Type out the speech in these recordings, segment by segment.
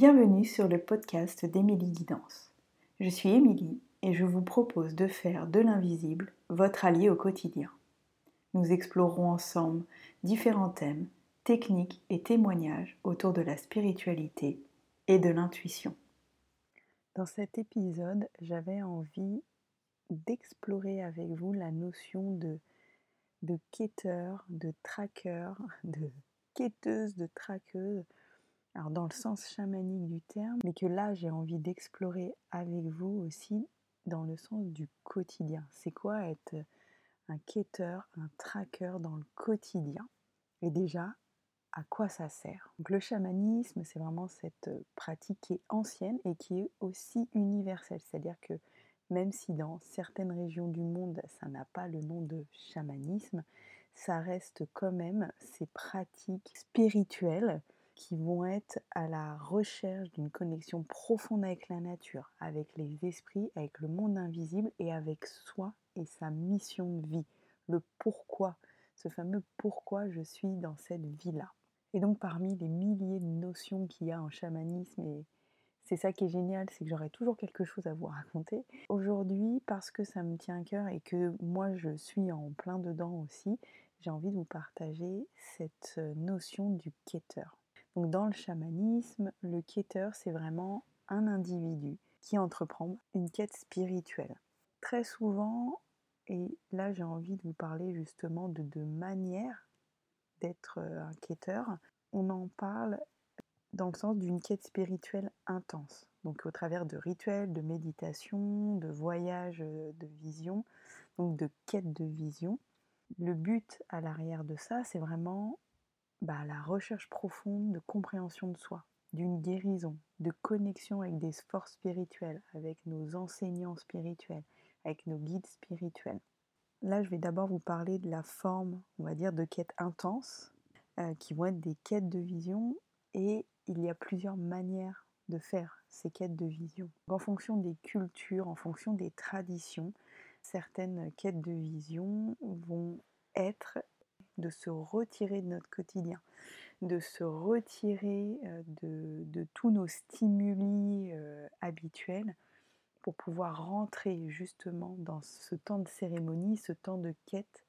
Bienvenue sur le podcast d'Émilie Guidance. Je suis Émilie et je vous propose de faire de l'invisible votre allié au quotidien. Nous explorerons ensemble différents thèmes, techniques et témoignages autour de la spiritualité et de l'intuition. Dans cet épisode, j'avais envie d'explorer avec vous la notion de, de quêteur, de traqueur, de quêteuse, de traqueuse alors dans le sens chamanique du terme, mais que là j'ai envie d'explorer avec vous aussi dans le sens du quotidien. C'est quoi être un quêteur, un tracker dans le quotidien? Et déjà, à quoi ça sert? Donc le chamanisme, c'est vraiment cette pratique qui est ancienne et qui est aussi universelle. C'est-à-dire que même si dans certaines régions du monde, ça n'a pas le nom de chamanisme, ça reste quand même ces pratiques spirituelles qui vont être à la recherche d'une connexion profonde avec la nature, avec les esprits, avec le monde invisible et avec soi et sa mission de vie, le pourquoi, ce fameux pourquoi je suis dans cette vie-là. Et donc parmi les milliers de notions qu'il y a en chamanisme, et c'est ça qui est génial, c'est que j'aurai toujours quelque chose à vous raconter. Aujourd'hui, parce que ça me tient à cœur et que moi je suis en plein dedans aussi, j'ai envie de vous partager cette euh, notion du quêteur dans le chamanisme, le quêteur, c'est vraiment un individu qui entreprend une quête spirituelle. Très souvent, et là j'ai envie de vous parler justement de deux manières d'être euh, un quêteur, on en parle dans le sens d'une quête spirituelle intense. Donc au travers de rituels, de méditation, de voyages euh, de vision, donc de quête de vision. Le but à l'arrière de ça, c'est vraiment bah, la recherche profonde de compréhension de soi, d'une guérison, de connexion avec des forces spirituelles, avec nos enseignants spirituels, avec nos guides spirituels. Là, je vais d'abord vous parler de la forme, on va dire, de quêtes intenses, euh, qui vont être des quêtes de vision, et il y a plusieurs manières de faire ces quêtes de vision. En fonction des cultures, en fonction des traditions, certaines quêtes de vision vont être de se retirer de notre quotidien, de se retirer de, tous nos stimuli habituels pour pouvoir rentrer justement dans ce temps de cérémonie, ce temps de quête.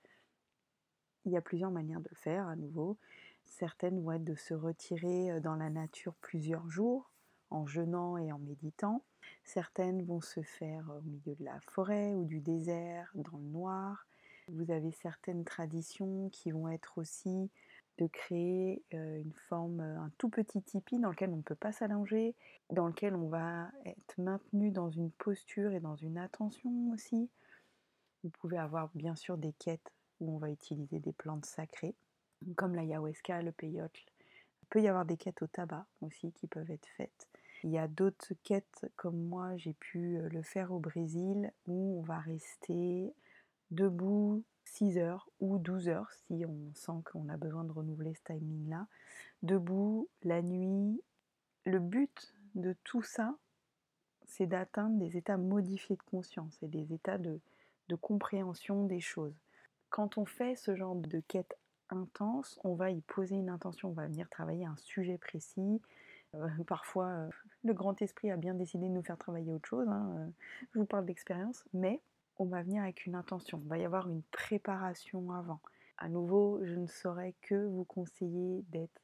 Il y a plusieurs manières de faire à nouveau. Certaines vont être de se retirer dans la nature plusieurs jours en jeûnant et en méditant. Certaines vont se faire au milieu de la forêt ou du désert, dans le noir. Vous avez certaines traditions qui vont être aussi de créer une forme, un tout petit tipi dans lequel on ne peut pas s'allonger, dans lequel on va être maintenu dans une posture et dans une attention aussi. Vous pouvez avoir bien sûr des quêtes où on va utiliser des plantes sacrées, comme l'ayahuasca, le peyote. Il peut y avoir des quêtes au tabac aussi qui peuvent être faites. Il y a d'autres quêtes comme moi, j'ai pu le faire au Brésil, où on va rester debout 6 heures ou 12 heures si on sent qu'on a besoin de renouveler ce timing-là. Debout, la nuit. Le but de tout ça, c'est d'atteindre des états modifiés de conscience et des états de, compréhension des choses. Quand on fait ce genre de quête intense, on va y poser une intention, on va venir travailler un sujet précis. Euh, parfois, euh, le grand esprit a bien décidé de nous faire travailler autre chose. Hein, euh, je vous parle d'expérience, mais on va venir avec une intention. Il va y avoir une préparation avant. À nouveau, je ne saurais que vous conseiller d'être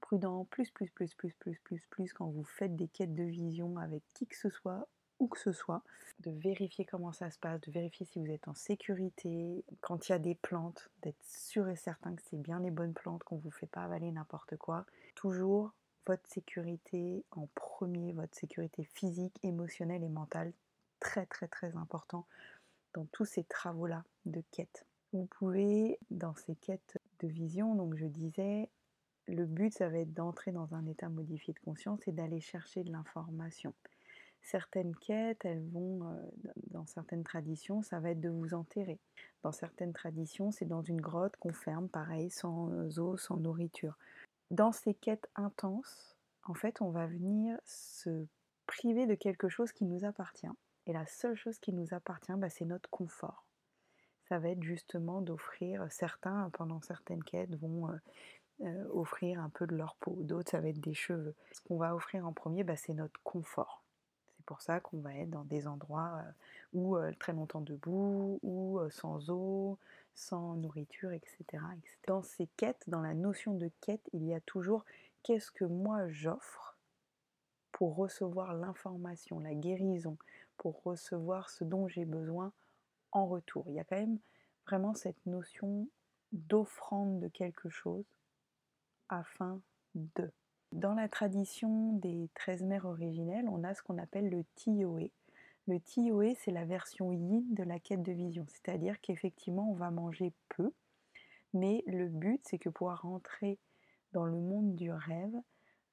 prudent, plus, plus, plus, plus, plus, plus, plus, quand vous faites des quêtes de vision avec qui que ce soit, où que ce soit, de vérifier comment ça se passe, de vérifier si vous êtes en sécurité, quand il y a des plantes, d'être sûr et certain que c'est bien les bonnes plantes, qu'on ne vous fait pas avaler n'importe quoi. Toujours votre sécurité en premier, votre sécurité physique, émotionnelle et mentale, très très très important dans tous ces travaux-là de quête. Vous pouvez, dans ces quêtes de vision, donc je disais, le but, ça va être d'entrer dans un état modifié de conscience et d'aller chercher de l'information. Certaines quêtes, elles vont, euh, dans certaines traditions, ça va être de vous enterrer. Dans certaines traditions, c'est dans une grotte qu'on ferme, pareil, sans eau, sans nourriture. Dans ces quêtes intenses, en fait, on va venir se priver de quelque chose qui nous appartient et la seule chose qui nous appartient, bah, c'est notre confort. Ça va être justement d'offrir, certains pendant certaines quêtes vont euh, offrir un peu de leur peau, d'autres ça va être des cheveux. Ce qu'on va offrir en premier, bah, c'est notre confort. C'est pour ça qu'on va être dans des endroits euh, où euh, très longtemps debout, ou sans eau, sans nourriture, etc., etc. Dans ces quêtes, dans la notion de quête, il y a toujours qu'est-ce que moi j'offre pour recevoir l'information, la guérison, recevoir ce dont j'ai besoin en retour. Il y a quand même vraiment cette notion d'offrande de quelque chose afin de. Dans la tradition des 13 mères originelles, on a ce qu'on appelle le Tiyoe. Le Tiyoe, c'est la version yin de la quête de vision, c'est-à-dire qu'effectivement, on va manger peu, mais le but, c'est que pour rentrer dans le monde du rêve,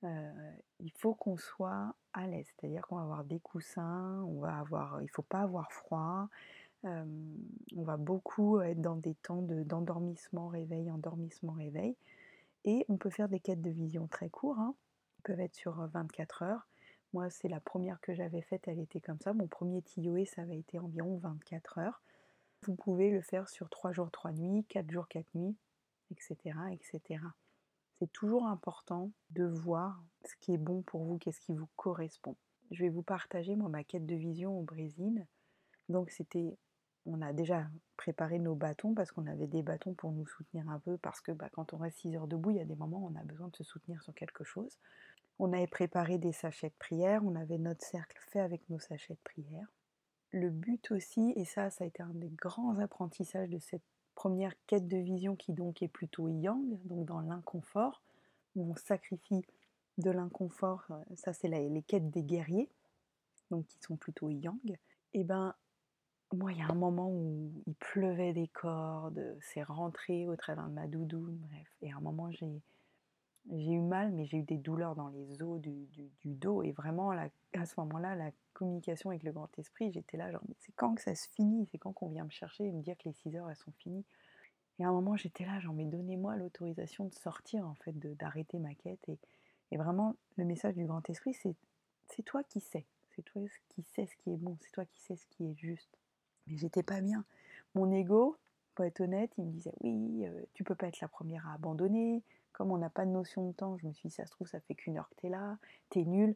euh, il faut qu'on soit à l'aise, c'est-à-dire qu'on va avoir des coussins, on va avoir, il faut pas avoir froid, euh, on va beaucoup être dans des temps d'endormissement, réveil, endormissement, réveil. Et on peut faire des quêtes de vision très courtes, hein. peuvent être sur 24 heures. Moi, c'est la première que j'avais faite, elle était comme ça. Mon premier TIOE, ça avait été environ 24 heures. Vous pouvez le faire sur 3 jours, 3 nuits, 4 jours, 4 nuits, etc. etc. C'est toujours important de voir ce qui est bon pour vous, qu'est-ce qui vous correspond. Je vais vous partager, moi, ma quête de vision au Brésil. Donc, c'était on a déjà préparé nos bâtons parce qu'on avait des bâtons pour nous soutenir un peu parce que bah, quand on reste 6 heures debout, il y a des moments où on a besoin de se soutenir sur quelque chose. On avait préparé des sachets de prière, on avait notre cercle fait avec nos sachets de prière. Le but aussi, et ça, ça a été un des grands apprentissages de cette première quête de vision qui donc est plutôt yang, donc dans l'inconfort, où on sacrifie de l'inconfort, euh, ça c'est les quêtes des guerriers, donc qui sont plutôt yang, et ben moi, il y a un moment où il pleuvait des cordes, c'est rentré au travers de ma doudoune, bref. Et à un moment, j'ai, j'ai eu mal, mais j'ai eu des douleurs dans les os du, dos. Et vraiment, à ce moment-là, la communication avec le grand esprit, j'étais là, genre, c'est quand que ça se finit? C'est quand qu'on vient me chercher et me dire que les 6 heures, elles sont finies? Et à un moment, j'étais là, genre, mais donnez-moi l'autorisation de sortir, en fait, d'arrêter ma quête. Et, et vraiment, le message du grand esprit, c'est, c'est toi qui sais. C'est toi qui sais ce qui est bon. C'est toi qui sais ce qui est juste mais j'étais pas bien. Mon ego, pour être honnête, il me disait oui, euh, tu peux pas être la première à abandonner. Comme on n'a pas de notion de temps, je me suis dit ça se trouve, ça fait qu'une heure que t'es là, t'es nul.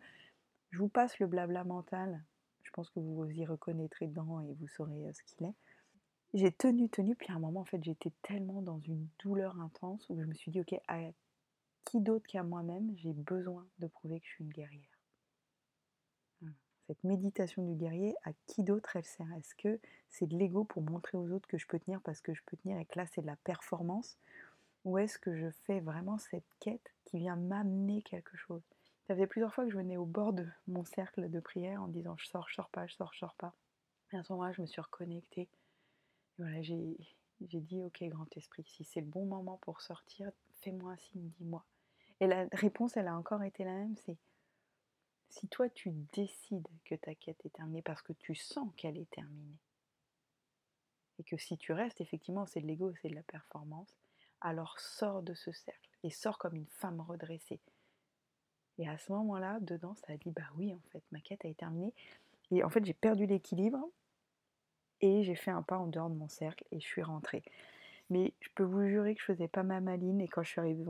Je vous passe le blabla mental. Je pense que vous vous y reconnaîtrez dedans et vous saurez euh, ce qu'il est. J'ai tenu, tenu, puis à un moment, en fait, j'étais tellement dans une douleur intense où je me suis dit, ok, à qui d'autre qu'à moi-même, j'ai besoin de prouver que je suis une guerrière? Cette méditation du guerrier, à qui d'autre elle sert? Est-ce que c'est de l'ego pour montrer aux autres que je peux tenir parce que je peux tenir et que là c'est de la performance? Ou est-ce que je fais vraiment cette quête qui vient m'amener quelque chose? Ça faisait plusieurs fois que je venais au bord de mon cercle de prière en disant je sors, je sors pas, je sors, je sors pas. Et à ce moment-là, je me suis reconnectée. j'ai, j'ai dit ok grand esprit, si c'est le bon moment pour sortir, fais-moi un signe, dis-moi. Et la réponse, elle a encore été la même, c'est si toi tu décides que ta quête est terminée parce que tu sens qu'elle est terminée, et que si tu restes, effectivement, c'est de l'ego, c'est de la performance, alors sors de ce cercle et sors comme une femme redressée. Et à ce moment-là, dedans, ça a dit bah oui, en fait, ma quête a été terminée. Et en fait, j'ai perdu l'équilibre et j'ai fait un pas en dehors de mon cercle et je suis rentrée. Mais je peux vous jurer que je faisais pas ma maline et quand je suis arrivée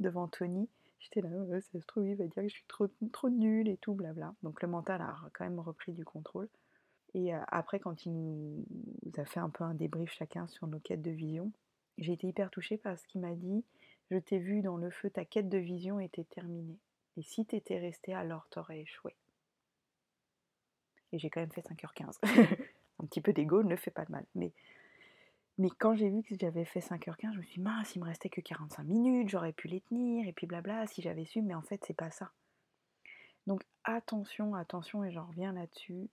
devant, Tony, J'étais là, ça se trouve, il va dire que je suis trop, trop nulle et tout, blabla. Donc le mental a quand même repris du contrôle. Et euh, après, quand il nous a fait un peu un débrief chacun sur nos quêtes de vision, j'ai été hyper touchée parce qu'il m'a dit Je t'ai vu dans le feu, ta quête de vision était terminée. Et si t'étais resté, alors t'aurais échoué. Et j'ai quand même fait 5h15. un petit peu d'ego ne fait pas de mal. Mais mais quand j'ai vu que j'avais fait 5h15, je me suis dit, mince, il me restait que 45 minutes, j'aurais pu les tenir, et puis blabla, si j'avais su, mais en fait, c'est pas ça. Donc attention, attention, et j'en reviens là-dessus,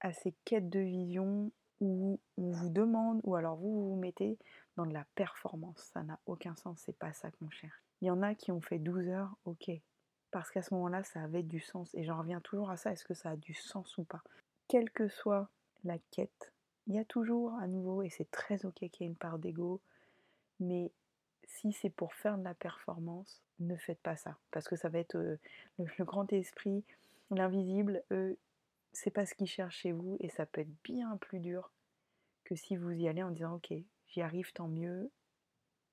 à ces quêtes de vision où on vous demande, ou alors vous vous, mettez dans de la performance. Ça n'a aucun sens, c'est pas ça qu'on cherche. Il y en a qui ont fait 12 heures, ok, parce qu'à ce moment-là, ça avait du sens. Et j'en reviens toujours à ça, est-ce que ça a du sens ou pas? Quelle que soit la quête, il y a toujours à nouveau, et c'est très ok qu'il y ait une part d'ego, mais si c'est pour faire de la performance, ne faites pas ça. Parce que ça va être euh, le, grand esprit, l'invisible, eux, c'est pas ce qu'ils cherchent chez vous, et ça peut être bien plus dur que si vous y allez en disant ok, j'y arrive, tant mieux,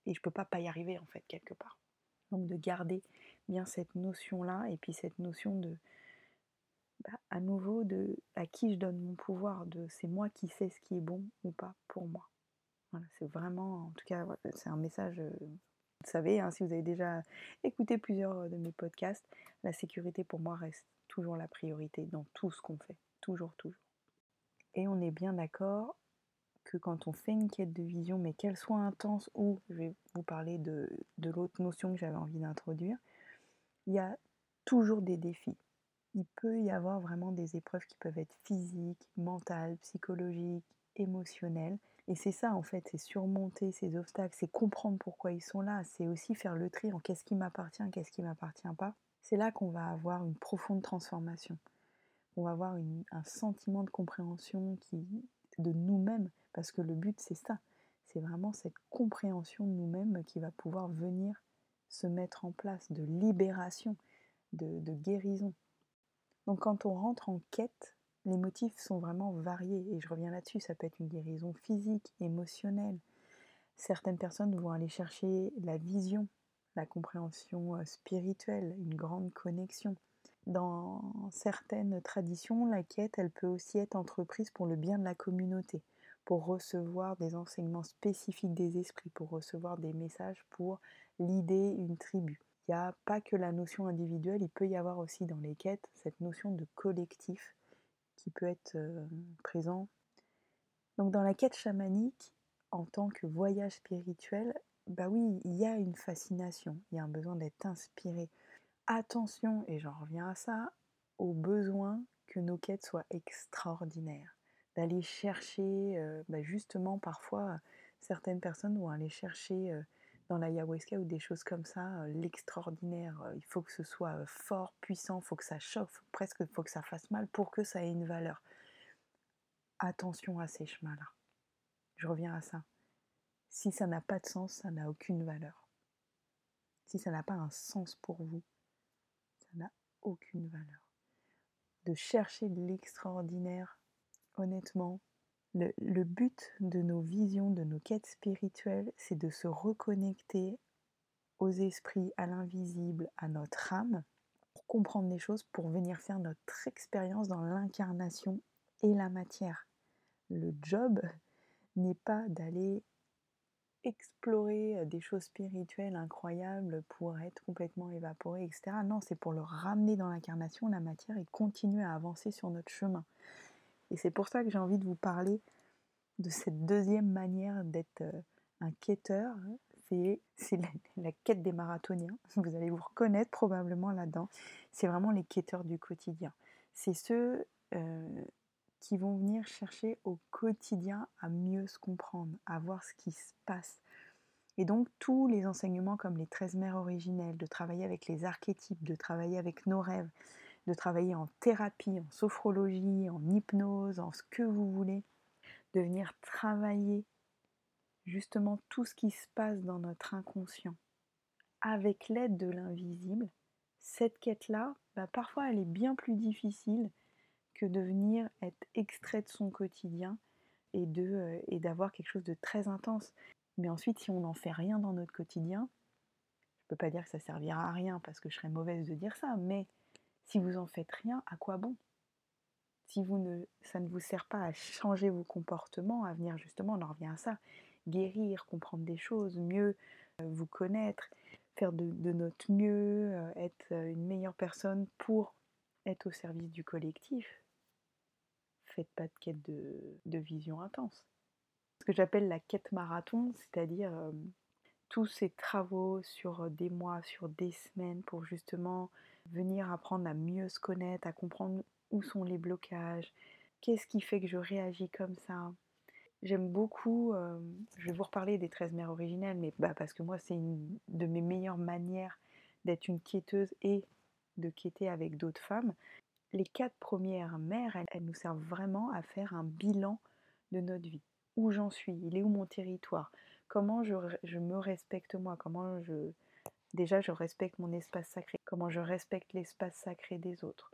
et je peux pas pas y arriver en fait, quelque part. Donc de garder bien cette notion-là et puis cette notion de, bah, à nouveau, de à qui je donne mon pouvoir, de c'est moi qui sais ce qui est bon ou pas pour moi. C'est vraiment, en tout cas, c'est un message. Euh, vous savez, hein, si vous avez déjà écouté plusieurs euh, de mes podcasts, la sécurité pour moi reste toujours la priorité dans tout ce qu'on fait. Toujours, toujours. Et on est bien d'accord que quand on fait une quête de vision, mais qu'elle soit intense ou, je vais vous parler de, de l'autre notion que j'avais envie d'introduire, il y a toujours des défis. Il peut y avoir vraiment des épreuves qui peuvent être physiques, mentales, psychologiques, émotionnelles. Et c'est ça en fait, c'est surmonter ces obstacles, c'est comprendre pourquoi ils sont là, c'est aussi faire le tri en qu'est-ce qui m'appartient, qu'est-ce qui m'appartient pas. C'est là qu'on va avoir une profonde transformation. On va avoir un sentiment de compréhension de nous-mêmes, parce que le but c'est ça, c'est vraiment cette compréhension de nous-mêmes qui va pouvoir venir se mettre en place, de libération, de, de guérison. Donc quand on rentre en quête, les motifs sont vraiment variés, et je reviens là-dessus, ça peut être une guérison physique, émotionnelle. Certaines personnes vont aller chercher la vision, la compréhension euh, spirituelle, une grande connexion. Dans certaines traditions, la quête, elle peut aussi être entreprise pour le bien de la communauté, pour recevoir des enseignements spécifiques des esprits, pour recevoir des messages pour l'idée une tribu. Il n'y a pas que la notion individuelle, il peut y avoir aussi dans les quêtes cette notion de collectif qui peut être euh, présent. Donc dans la quête chamanique, en tant que voyage spirituel, bah oui, il y a une fascination, il y a un besoin d'être inspiré. Attention, et j'en reviens à ça, au besoin que nos quêtes soient extraordinaires d'aller chercher, euh, bah, justement parfois certaines personnes vont aller chercher euh, dans l'ayahuasca ou des choses comme ça, euh, l'extraordinaire. il faut que ce soit fort, puissant, il faut que ça chauffe, presque il faut que ça fasse mal pour que ça ait une valeur. Attention à ces chemins-là. Je reviens à ça. Si ça n'a pas de sens, ça n'a aucune valeur. Si ça n'a pas un sens pour vous, ça n'a aucune valeur. De chercher l'extraordinaire honnêtement, le, but de nos visions, de nos quêtes spirituelles, c'est de se reconnecter aux esprits, à l'invisible, à notre âme, pour comprendre des choses, pour venir faire notre expérience dans l'incarnation et la matière. Le job n'est pas d'aller explorer des choses spirituelles incroyables pour être complètement évaporé, etc. Non, c'est pour le ramener dans l'incarnation, la matière, et continuer à avancer sur notre chemin. Et c'est pour ça que j'ai envie de vous parler de cette deuxième manière d'être un quêteur. C'est la, quête des marathoniens. Vous allez vous reconnaître probablement là-dedans. C'est vraiment les quêteurs du quotidien. C'est ceux qui vont venir chercher au quotidien à mieux se comprendre, à voir ce qui se passe. Et donc tous les enseignements comme les 13 mères originelles, de travailler avec les archétypes, de travailler avec nos rêves, de travailler en thérapie, en sophrologie, en hypnose, en ce que vous voulez, de venir travailler justement tout ce qui se passe dans notre inconscient avec l'aide de l'invisible, cette quête-là, bah, parfois elle est bien plus difficile que de venir être extrait de son quotidien euh, et d'avoir quelque chose de très intense. Mais ensuite, si on n'en fait rien dans notre quotidien, je ne peux pas dire que ça servira à rien parce que je serais mauvaise de dire ça, mais si vous en faites rien, à quoi bon? Si vous ne, ça ne vous sert pas à changer vos comportements, à venir justement, on en revient à ça, guérir, comprendre des choses, mieux euh, vous connaître, faire de, notre mieux, euh, être une meilleure personne pour être au service du collectif. Faites pas de quête de, vision intense. Ce que j'appelle la quête marathon, c'est-à-dire tous ces travaux sur des mois, sur des semaines pour justement venir apprendre à mieux se connaître, à comprendre où sont les blocages, qu'est-ce qui fait que je réagis comme ça. J'aime beaucoup, euh, je vais vous reparler des 13 mères originelles, mais bah, parce que moi c'est une de mes meilleures manières d'être une quêteuse et de quêter avec d'autres femmes. Les quatre premières mères, elles nous servent vraiment à faire un bilan de notre vie. Où j'en suis, il est où mon territoire, comment je, me respecte moi, comment je... Déjà, je respecte mon espace sacré, comment je respecte l'espace sacré des autres,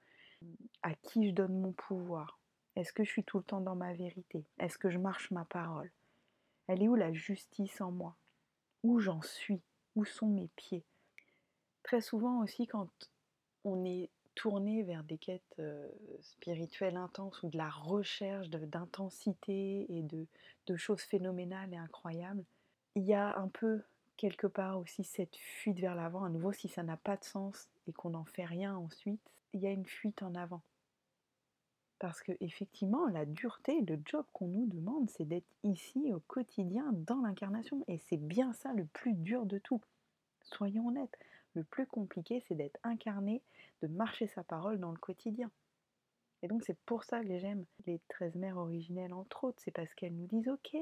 à qui je donne mon pouvoir, est-ce que je suis tout le temps dans ma vérité, est-ce que je marche ma parole, elle est où la justice en moi, où j'en suis, où sont mes pieds? Très souvent aussi quand on est tourné vers des quêtes spirituelles intenses ou de la recherche d'intensité et de, de, choses phénoménales et incroyables, il y a un peu quelque part aussi cette fuite vers l'avant. À nouveau, si ça n'a pas de sens et qu'on n'en fait rien ensuite, il y a une fuite en avant. Parce que effectivement, la dureté, le job qu'on nous demande, c'est d'être ici au quotidien dans l'incarnation. Et c'est bien ça le plus dur de tout. Soyons honnêtes. Le plus compliqué, c'est d'être incarné, de marcher sa parole dans le quotidien. Et donc c'est pour ça que j'aime les 13 mères originelles, entre autres. C'est parce qu'elles nous disent, ok,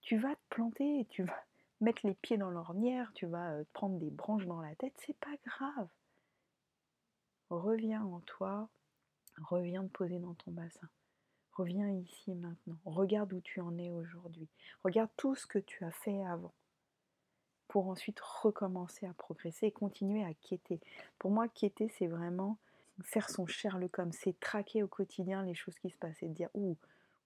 tu vas te planter, tu vas mettre les pieds dans l'ornière, tu vas euh, te prendre des branches dans la tête, c'est pas grave. Reviens en toi, reviens te poser dans ton bassin. Reviens ici maintenant. Regarde où tu en es aujourd'hui. Regarde tout ce que tu as fait avant pour ensuite recommencer à progresser et continuer à quêter. Pour moi, quêter, c'est vraiment faire son Sherlock Holmes, c'est traquer au quotidien les choses qui se passent et dire ouh,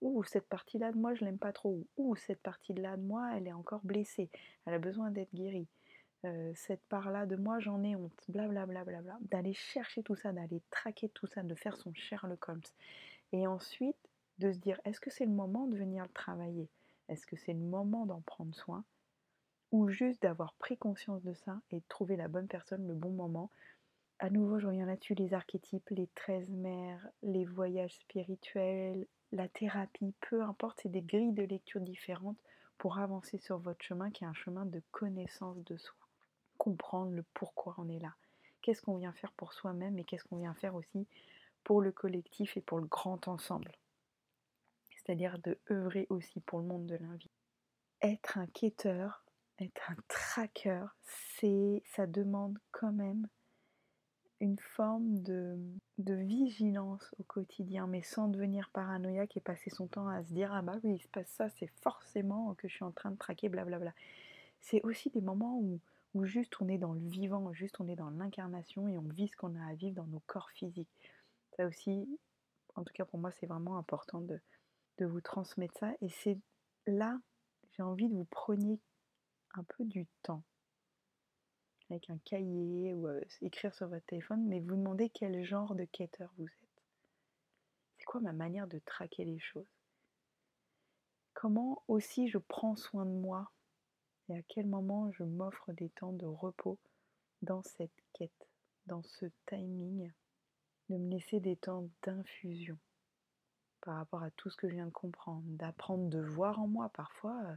ouh cette partie-là de moi, je l'aime pas trop, ouh, cette partie-là de moi, elle est encore blessée, elle a besoin d'être guérie. Euh, cette part-là de moi, j'en ai honte, blablabla, bla, bla, bla, d'aller chercher tout ça, d'aller traquer tout ça, de faire son Sherlock Holmes. Et ensuite, de se dire, est-ce que c'est le moment de venir le travailler? Est-ce que c'est le moment d'en prendre soin? Ou juste d'avoir pris conscience de ça et de trouver la bonne personne, le bon moment. À nouveau, je reviens là-dessus, les archétypes, les 13 mères, les voyages spirituels, la thérapie, peu importe, c'est des grilles de lecture différentes pour avancer sur votre chemin qui est un chemin de connaissance de soi. Comprendre le pourquoi on est là. Qu'est-ce qu'on vient faire pour soi-même et qu'est-ce qu'on vient faire aussi pour le collectif et pour le grand ensemble. C'est-à-dire de œuvrer aussi pour le monde de l'invité. Être un quêteur, être un tracker, c'est, ça demande quand même une forme de, de, vigilance au quotidien, mais sans devenir paranoïaque et passer son temps à se dire ah bah oui il se passe ça, c'est forcément que je suis en train de traquer, blablabla. C'est aussi des moments où, où juste on est dans le vivant, juste on est dans l'incarnation et on vit ce qu'on a à vivre dans nos corps physiques. Ça aussi, en tout cas pour moi, c'est vraiment important de, de vous transmettre ça. Et c'est là, j'ai envie de vous preniez un peu du temps avec un cahier ou euh, écrire sur votre téléphone, mais vous demandez quel genre de quêteur vous êtes. C'est quoi ma manière de traquer les choses? Comment aussi je prends soin de moi et à quel moment je m'offre des temps de repos dans cette quête, dans ce timing, de me laisser des temps d'infusion par rapport à tout ce que je viens de comprendre, d'apprendre de voir en moi parfois. Euh,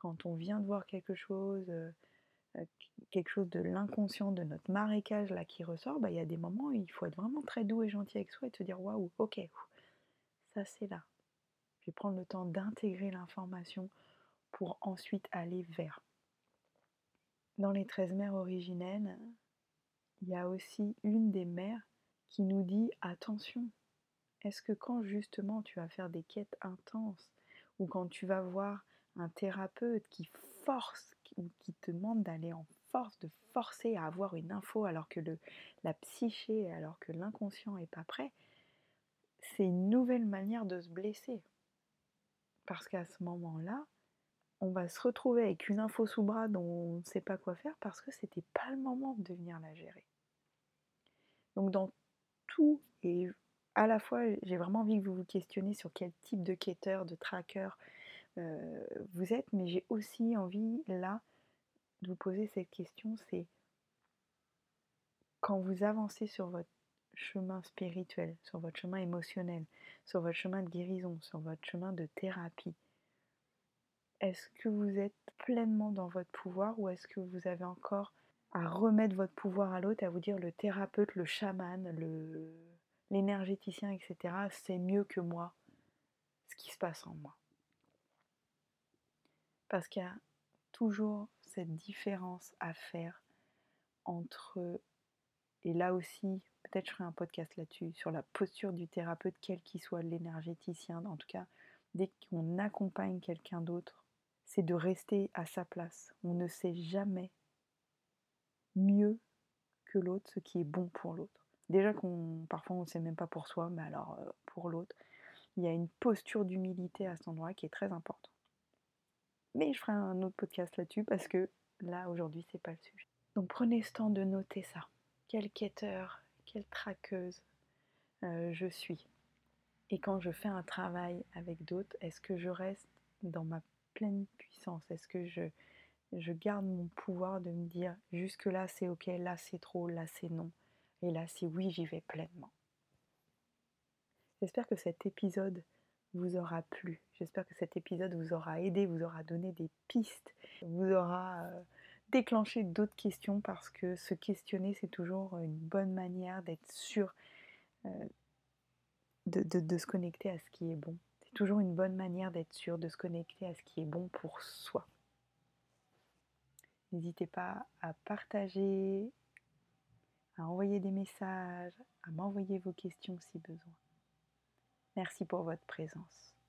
quand on vient de voir quelque chose, euh, euh, quelque chose de l'inconscient, de notre marécage là qui ressort, bah, il y a des moments où il faut être vraiment très doux et gentil avec soi et se dire waouh, ok, ça c'est là. Je vais prendre le temps d'intégrer l'information pour ensuite aller vers. Dans les 13 mères originelles, il y a aussi une des mères qui nous dit attention, est-ce que quand justement tu vas faire des quêtes intenses ou quand tu vas voir un thérapeute qui force ou qui te demande d'aller en force, de forcer à avoir une info alors que la psyché, alors que l'inconscient n'est pas prêt, c'est une nouvelle manière de se blesser. Parce qu'à ce moment-là, on va se retrouver avec une info sous bras dont on ne sait pas quoi faire parce que c'était pas le moment de venir la gérer. Donc dans tout, et à la fois j'ai vraiment envie que vous vous questionnez sur quel type de quêteur, de tracker, euh, vous êtes, mais j'ai aussi envie là de vous poser cette question, c'est quand vous avancez sur votre chemin spirituel, sur votre chemin émotionnel, sur votre chemin de guérison, sur votre chemin de thérapie, est-ce que vous êtes pleinement dans votre pouvoir ou est-ce que vous avez encore à remettre votre pouvoir à l'autre, à vous dire le thérapeute, le chaman, le, l'énergéticien, etc., c'est mieux que moi, ce qui se passe en moi? Parce qu'il y a toujours cette différence à faire entre, et là aussi, peut-être je ferai un podcast là-dessus, sur la posture du thérapeute, quel qu'il soit, l'énergéticien, en tout cas, dès qu'on accompagne quelqu'un d'autre, c'est de rester à sa place. On ne sait jamais mieux que l'autre ce qui est bon pour l'autre. Déjà qu'on parfois on ne sait même pas pour soi, mais alors euh, pour l'autre, il y a une posture d'humilité à cet endroit qui est très importante. Mais je ferai un autre podcast là-dessus parce que là aujourd'hui c'est pas le sujet. Donc prenez ce temps de noter ça. Quel quêteur, quelle traqueuse euh, je suis. Et quand je fais un travail avec d'autres, est-ce que je reste dans ma pleine puissance? Est-ce que je, je garde mon pouvoir de me dire jusque-là c'est ok, là c'est trop, là c'est non, et là si oui j'y vais pleinement J'espère que cet épisode vous aura plu. J'espère que cet épisode vous aura aidé, vous aura donné des pistes, vous aura euh, déclenché d'autres questions parce que se questionner, c'est toujours une bonne manière d'être sûr euh, de, se connecter à ce qui est bon. C'est toujours une bonne manière d'être sûr de se connecter à ce qui est bon pour soi. N'hésitez pas à partager, à envoyer des messages, à m'envoyer vos questions si besoin. Merci pour votre présence.